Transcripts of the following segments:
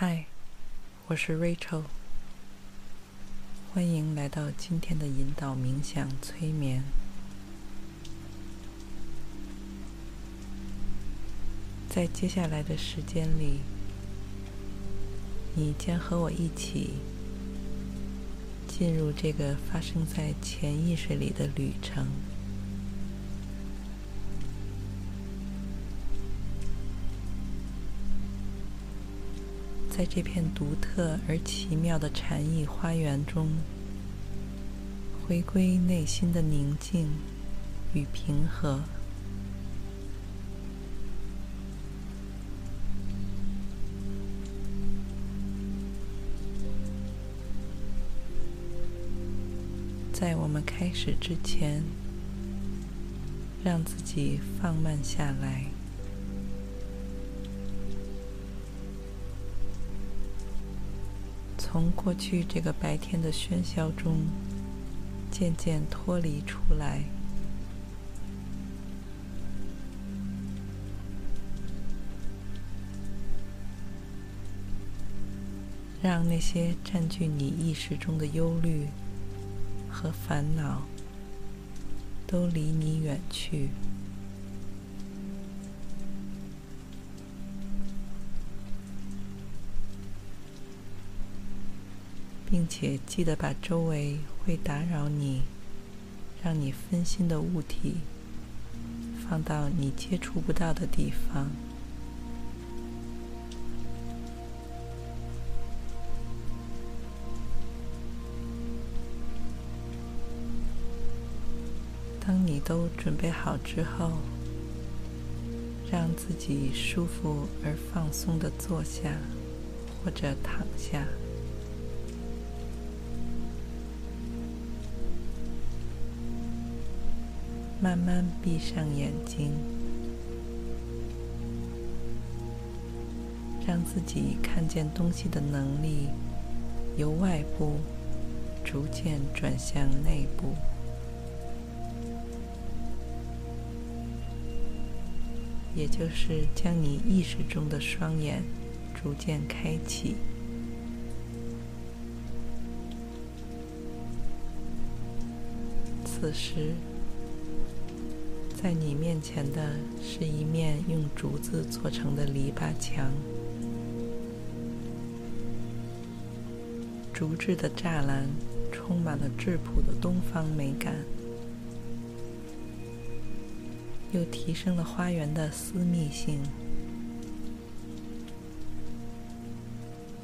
嗨，我是 Rachel，欢迎来到今天的引导冥想催眠。在接下来的时间里，你将和我一起进入这个发生在潜意识里的旅程。在这片独特而奇妙的禅意花园中，回归内心的宁静与平和。在我们开始之前，让自己放慢下来。从过去这个白天的喧嚣中渐渐脱离出来，让那些占据你意识中的忧虑和烦恼都离你远去。并且记得把周围会打扰你、让你分心的物体放到你接触不到的地方。当你都准备好之后，让自己舒服而放松的坐下或者躺下。慢慢闭上眼睛，让自己看见东西的能力由外部逐渐转向内部，也就是将你意识中的双眼逐渐开启。此时。在你面前的是一面用竹子做成的篱笆墙，竹制的栅栏充满了质朴的东方美感，又提升了花园的私密性。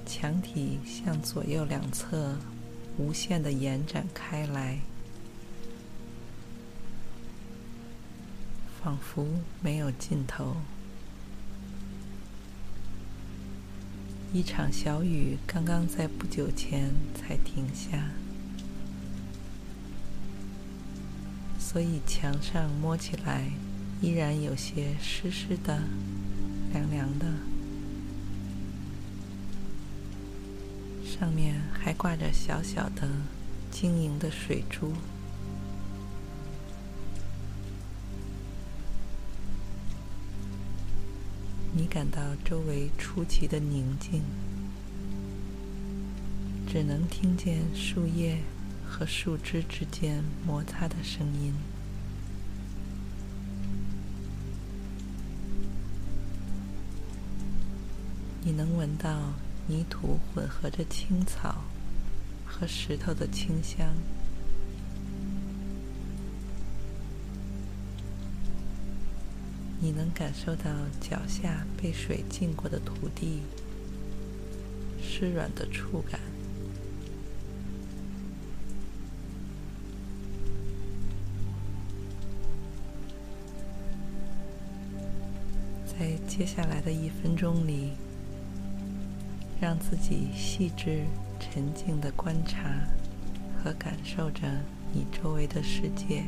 墙体向左右两侧无限的延展开来。仿佛没有尽头。一场小雨刚刚在不久前才停下，所以墙上摸起来依然有些湿湿的、凉凉的，上面还挂着小小的、晶莹的水珠。你感到周围出奇的宁静，只能听见树叶和树枝之间摩擦的声音。你能闻到泥土混合着青草和石头的清香。你能感受到脚下被水浸过的土地湿软的触感，在接下来的一分钟里，让自己细致、沉静的观察和感受着你周围的世界，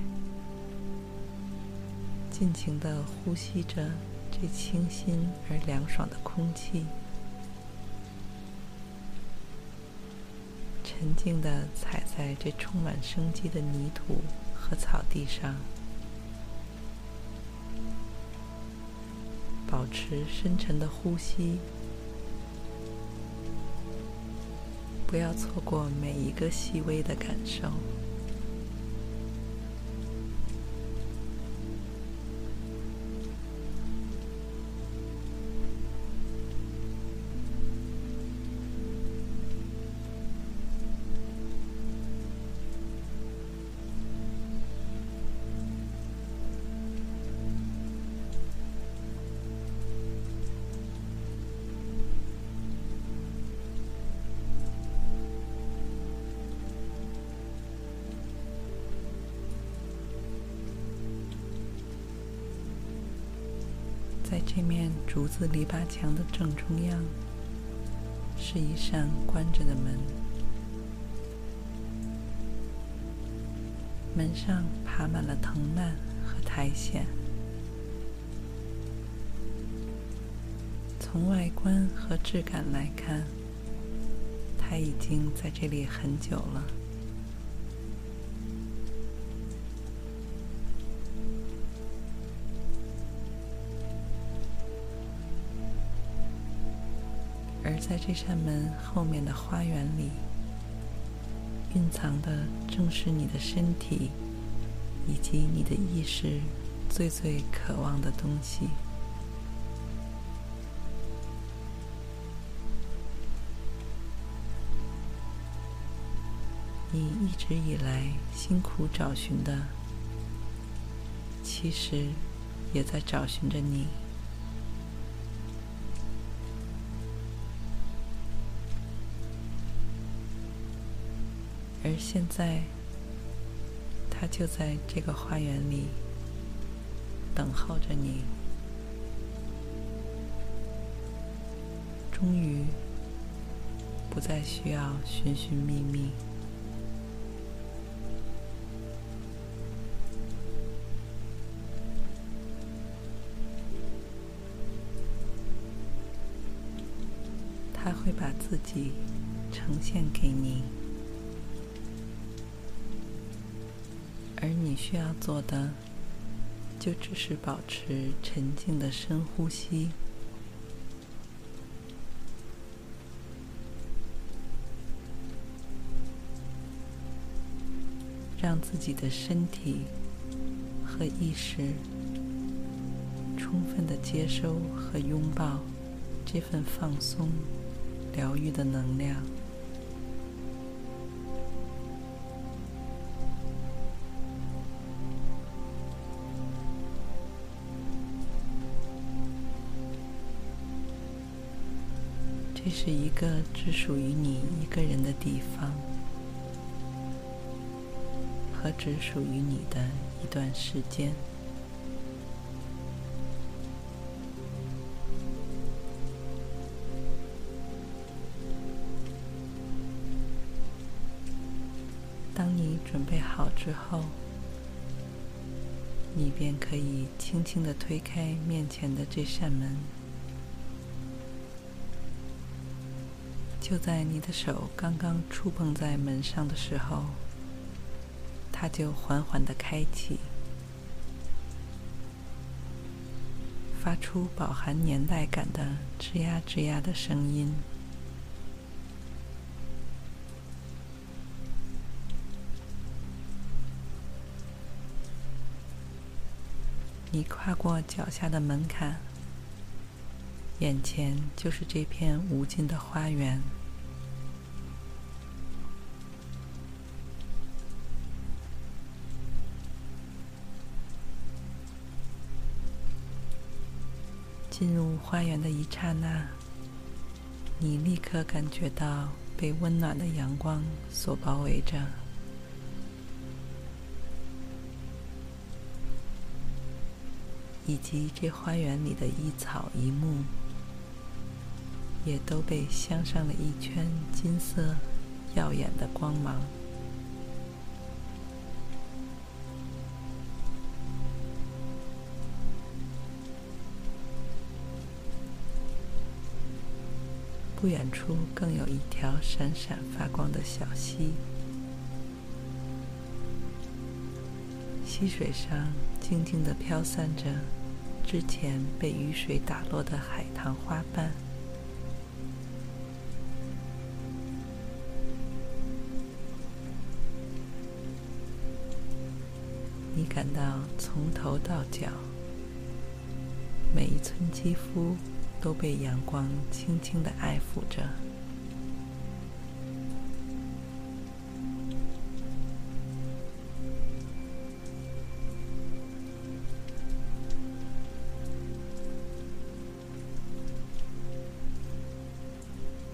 尽情地呼吸着这清新而凉爽的空气，沉静地踩在这充满生机的泥土和草地上。保持深沉的呼吸，不要错过每一个细微的感受。在这面竹子篱笆墙的正中央，是一扇关着的门，门上爬满了藤蔓和苔藓。从外观和质感来看，它已经在这里很久了。在这扇门后面的花园里，蕴藏的正是你的身体，以及你的意识最最渴望的东西。你一直以来辛苦找寻的，其实也在找寻着你。现在，它就在这个花园里等候着你。终于，不再需要寻寻觅觅。他会把自己呈现给你。而你需要做的，就只是保持沉静的深呼吸，让自己的身体和意识充分的接收和拥抱这份放松、疗愈的能量。是一个只属于你一个人的地方，和只属于你的一段时间。当你准备好之后，你便可以轻轻的推开面前的这扇门。就在你的手刚刚触碰在门上的时候，它就缓缓的开启，发出饱含年代感的吱呀吱呀的声音。你跨过脚下的门槛。眼前就是这片无尽的花园。进入花园的一刹那，你立刻感觉到被温暖的阳光所包围着。以及这花园里的一草一木，也都被镶上了一圈金色耀眼的光芒。不远处更有一条闪闪发光的小溪，溪水上静静地飘散着之前被雨水打落的海棠花瓣。到从头到脚，每一寸肌肤。都被阳光轻轻的爱抚着。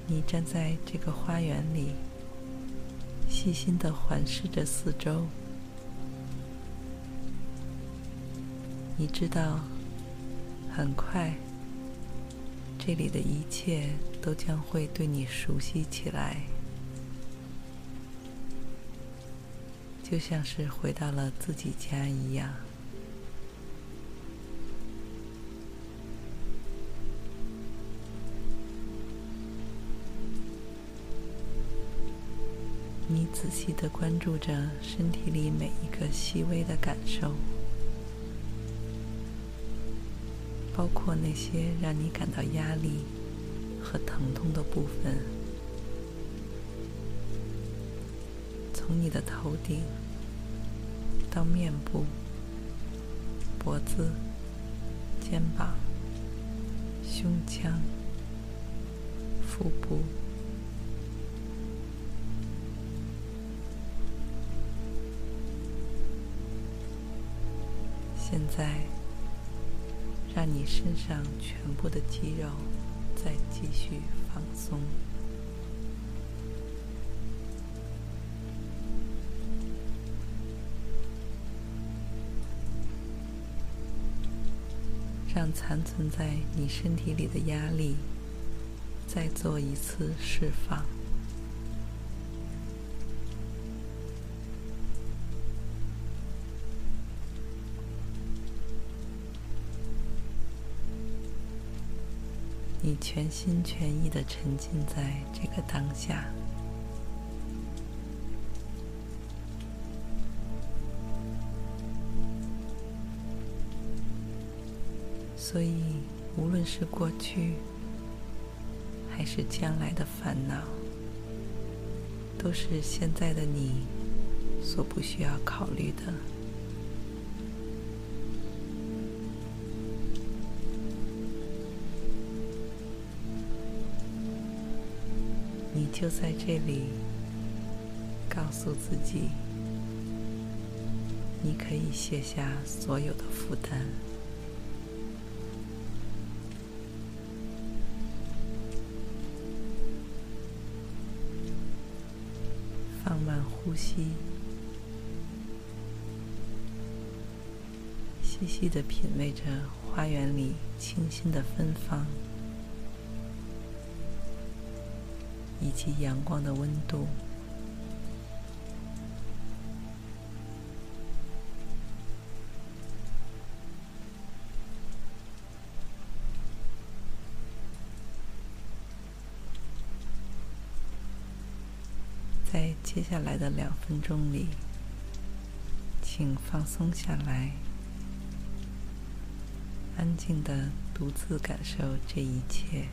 你站在这个花园里，细心的环视着四周。你知道，很快。这里的一切都将会对你熟悉起来，就像是回到了自己家一样。你仔细的关注着身体里每一个细微的感受。包括那些让你感到压力和疼痛的部分，从你的头顶到面部、脖子、肩膀、胸腔、腹部，现在。让你身上全部的肌肉再继续放松，让残存在你身体里的压力再做一次释放。全心全意的沉浸在这个当下，所以无论是过去还是将来的烦恼，都是现在的你所不需要考虑的。就在这里，告诉自己，你可以卸下所有的负担，放慢呼吸，细细的品味着花园里清新的芬芳。以及阳光的温度，在接下来的两分钟里，请放松下来，安静的独自感受这一切。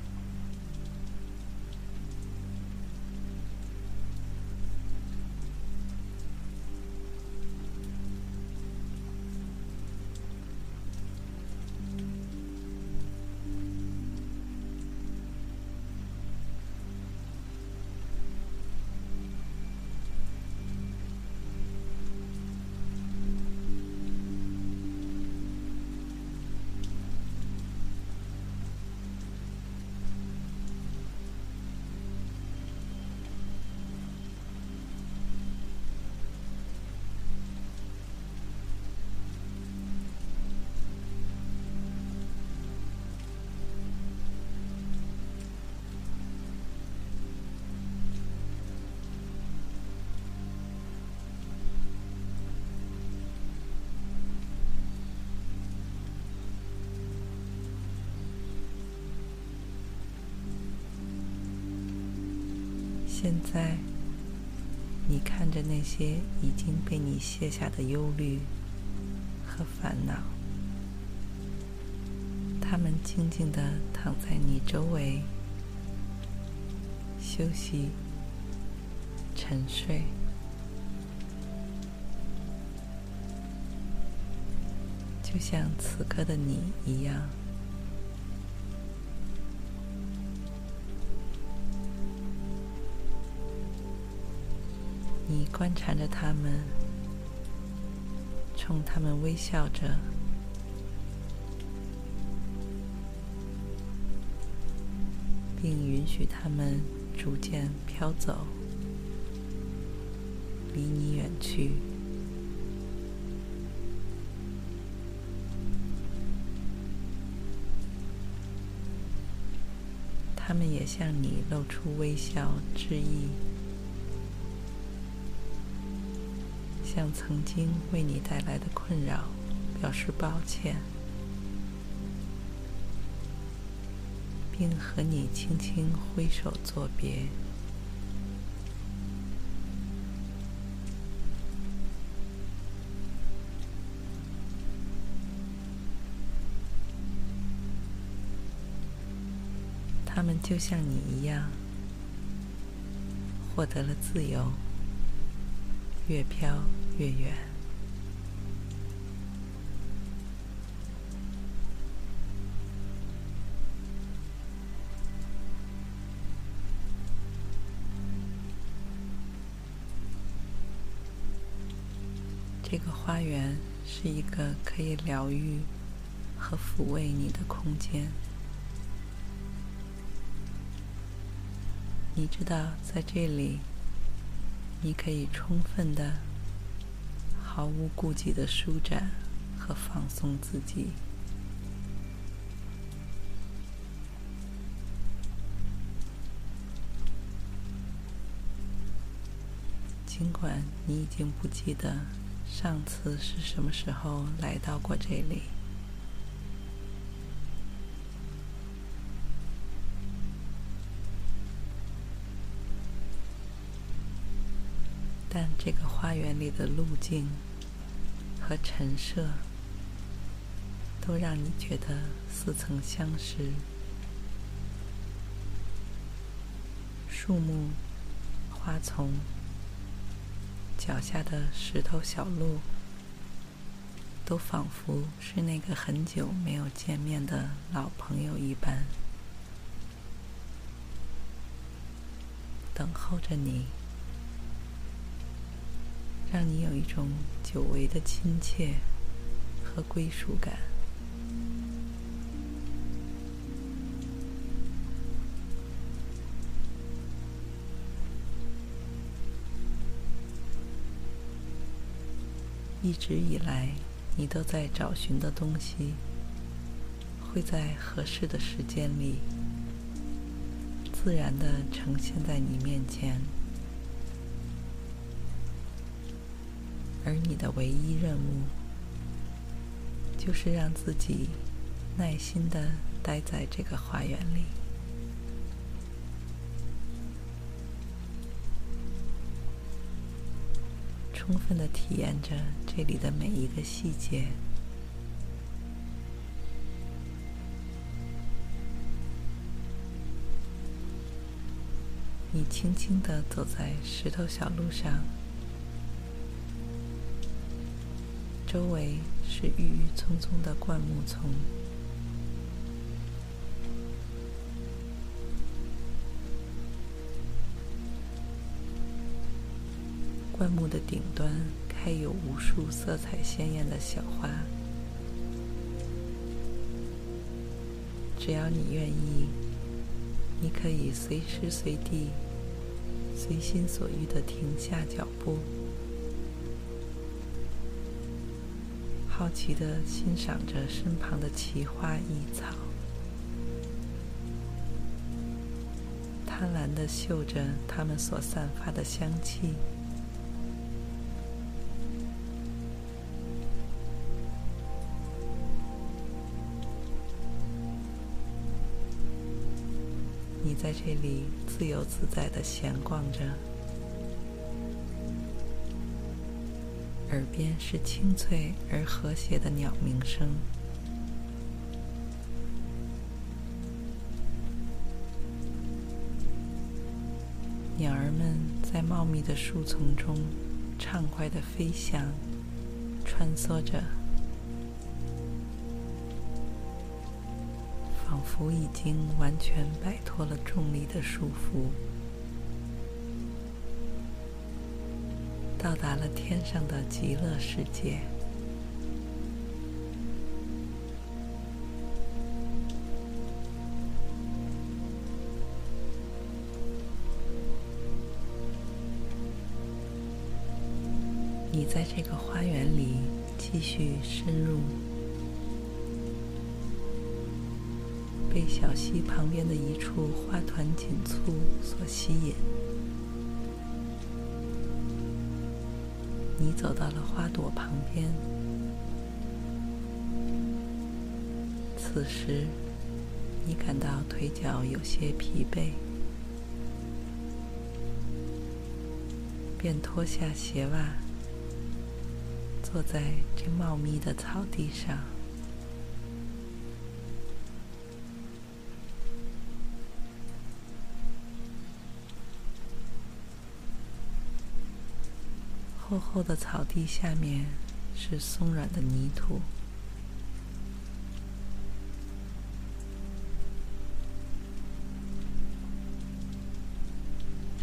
现在，你看着那些已经被你卸下的忧虑和烦恼，他们静静地躺在你周围，休息、沉睡，就像此刻的你一样。观察着他们，冲他们微笑着，并允许他们逐渐飘走，离你远去。他们也向你露出微笑，致意。向曾经为你带来的困扰表示抱歉，并和你轻轻挥手作别。他们就像你一样，获得了自由。越飘越远。这个花园是一个可以疗愈和抚慰你的空间。你知道，在这里。你可以充分的、毫无顾忌的舒展和放松自己。尽管你已经不记得上次是什么时候来到过这里。这个花园里的路径和陈设，都让你觉得似曾相识。树木、花丛、脚下的石头小路，都仿佛是那个很久没有见面的老朋友一般，等候着你。让你有一种久违的亲切和归属感。一直以来，你都在找寻的东西，会在合适的时间里，自然的呈现在你面前。而你的唯一任务，就是让自己耐心地待在这个花园里，充分地体验着这里的每一个细节。你轻轻地走在石头小路上。周围是郁郁葱葱的灌木丛，灌木的顶端开有无数色彩鲜艳的小花。只要你愿意，你可以随时随地、随心所欲地停下脚步。好奇的欣赏着身旁的奇花异草，贪婪的嗅着它们所散发的香气。你在这里自由自在的闲逛着，耳边是清脆而和谐的鸟鸣声，鸟儿们在茂密的树丛中畅快地飞翔、穿梭着。仿佛已经完全摆脱了重力的束缚，到达了天上的极乐世界。你在这个花园里继续深入。被小溪旁边的一处花团锦簇所吸引，你走到了花朵旁边。此时，你感到腿脚有些疲惫，便脱下鞋袜，坐在这茂密的草地上。厚厚的草地下面是松软的泥土，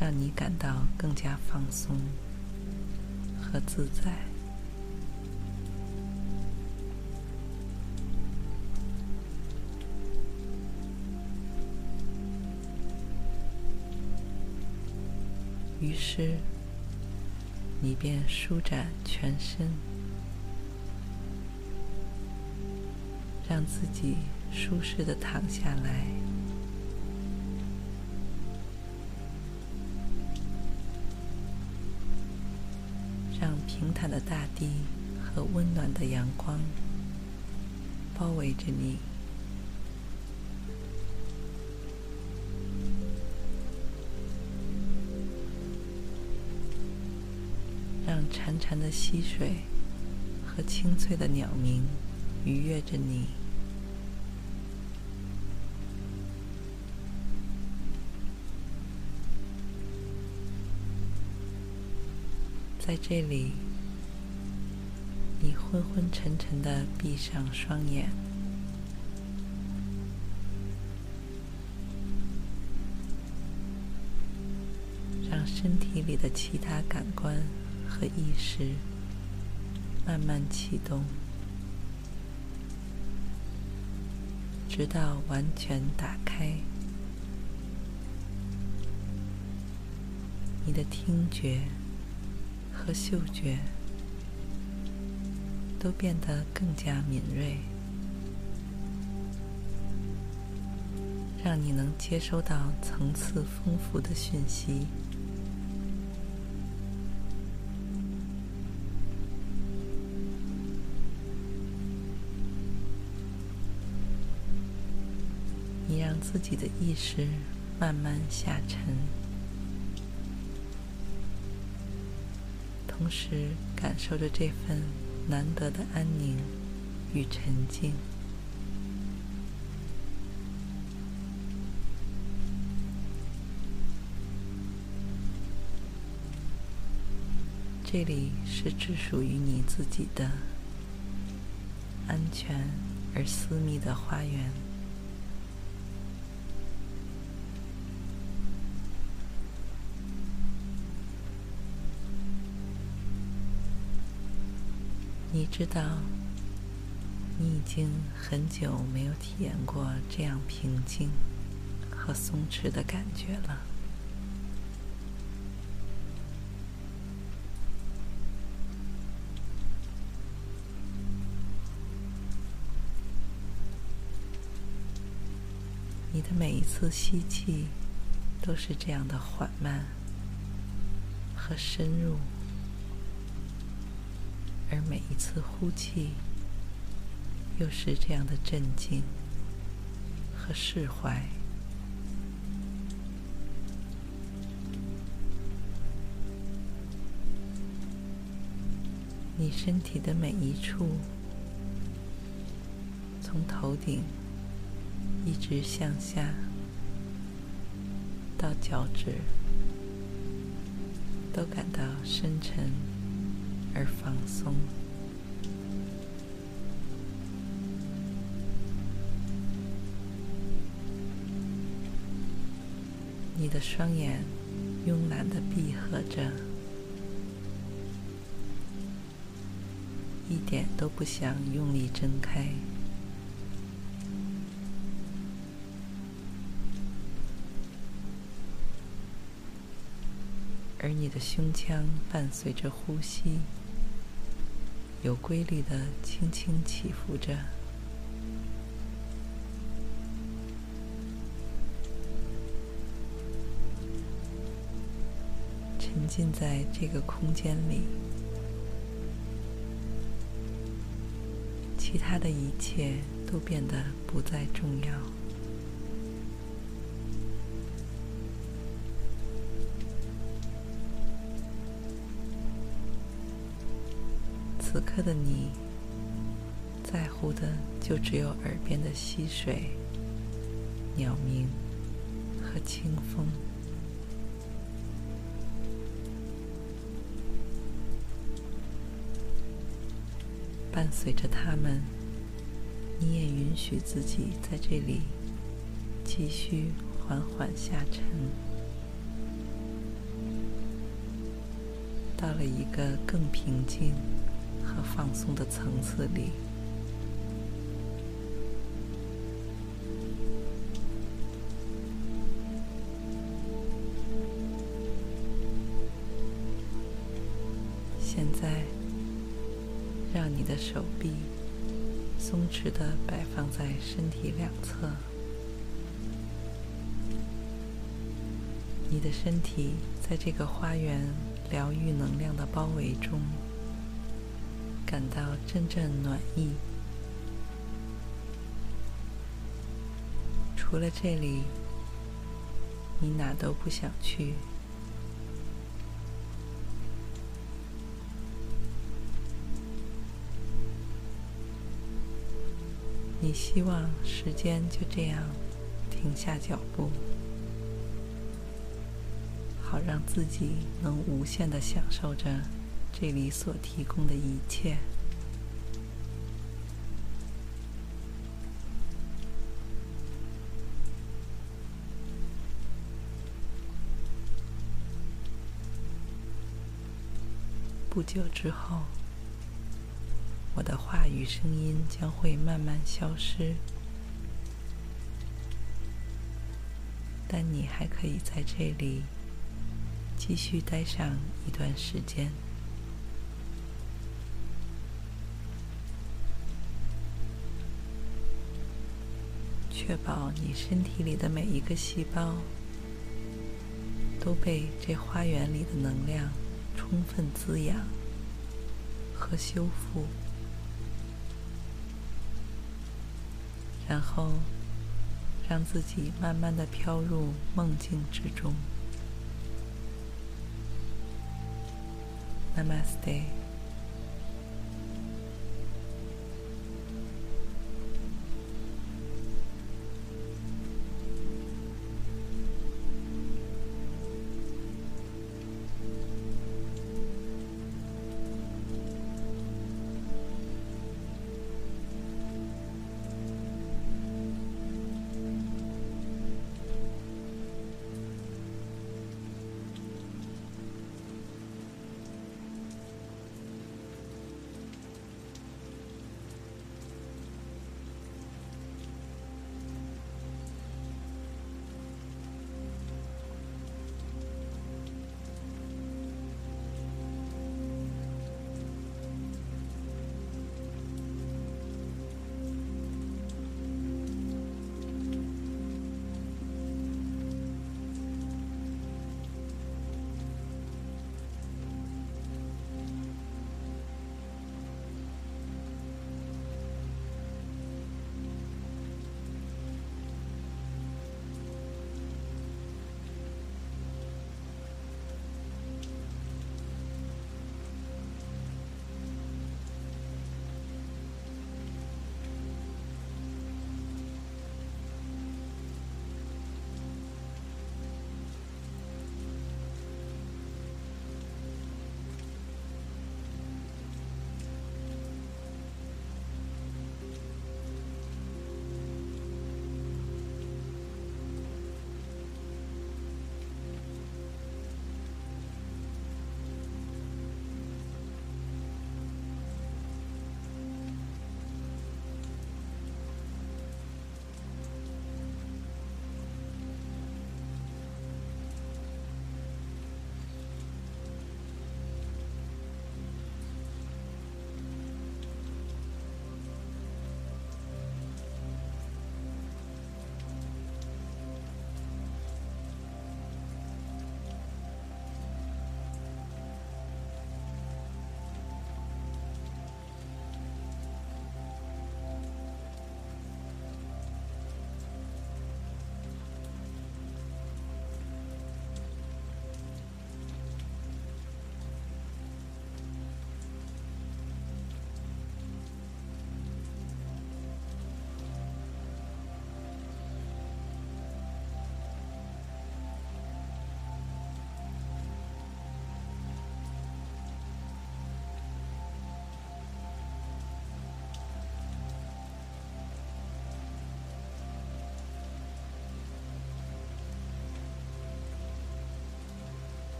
让你感到更加放松和自在。于是。你便舒展全身，让自己舒适的躺下来，让平坦的大地和温暖的阳光包围着你。潺的溪水和清脆的鸟鸣愉悦着你，在这里，你昏昏沉沉的闭上双眼，让身体里的其他感官。和意识慢慢启动，直到完全打开。你的听觉和嗅觉都变得更加敏锐，让你能接收到层次丰富的讯息。自己的意识慢慢下沉，同时感受着这份难得的安宁与沉静。这里是只属于你自己的安全而私密的花园。你知道，你已经很久没有体验过这样平静和松弛的感觉了。你的每一次吸气都是这样的缓慢和深入。而每一次呼气又是这样的镇静和释怀。你身体的每一处从头顶一直向下到脚趾都感到深沉而放松。你的双眼慵懒的闭合着。一点都不想用力睁开，而你的胸腔伴随着呼吸，有规律的轻轻起伏着。沉浸在这个空间里。其他的一切都变得不再重要。此刻的你，在乎的就只有耳边的溪水、鸟鸣和清风。伴随着他们，你也允许自己在这里继续缓缓下沉，到了一个更平静和放松的层次里。现在。让你的手臂松弛地摆放在身体两侧，你的身体在这个花园疗愈能量的包围中，感到阵阵暖意。除了这里，你哪都不想去。你希望时间就这样停下脚步，好让自己能无限的享受着这里所提供的一切。不久之后。我的话语声音将会慢慢消失，但你还可以在这里继续待上一段时间，确保你身体里的每一个细胞都被这花园里的能量充分滋养和修复。然后，让自己慢慢的飘入梦境之中。Namaste。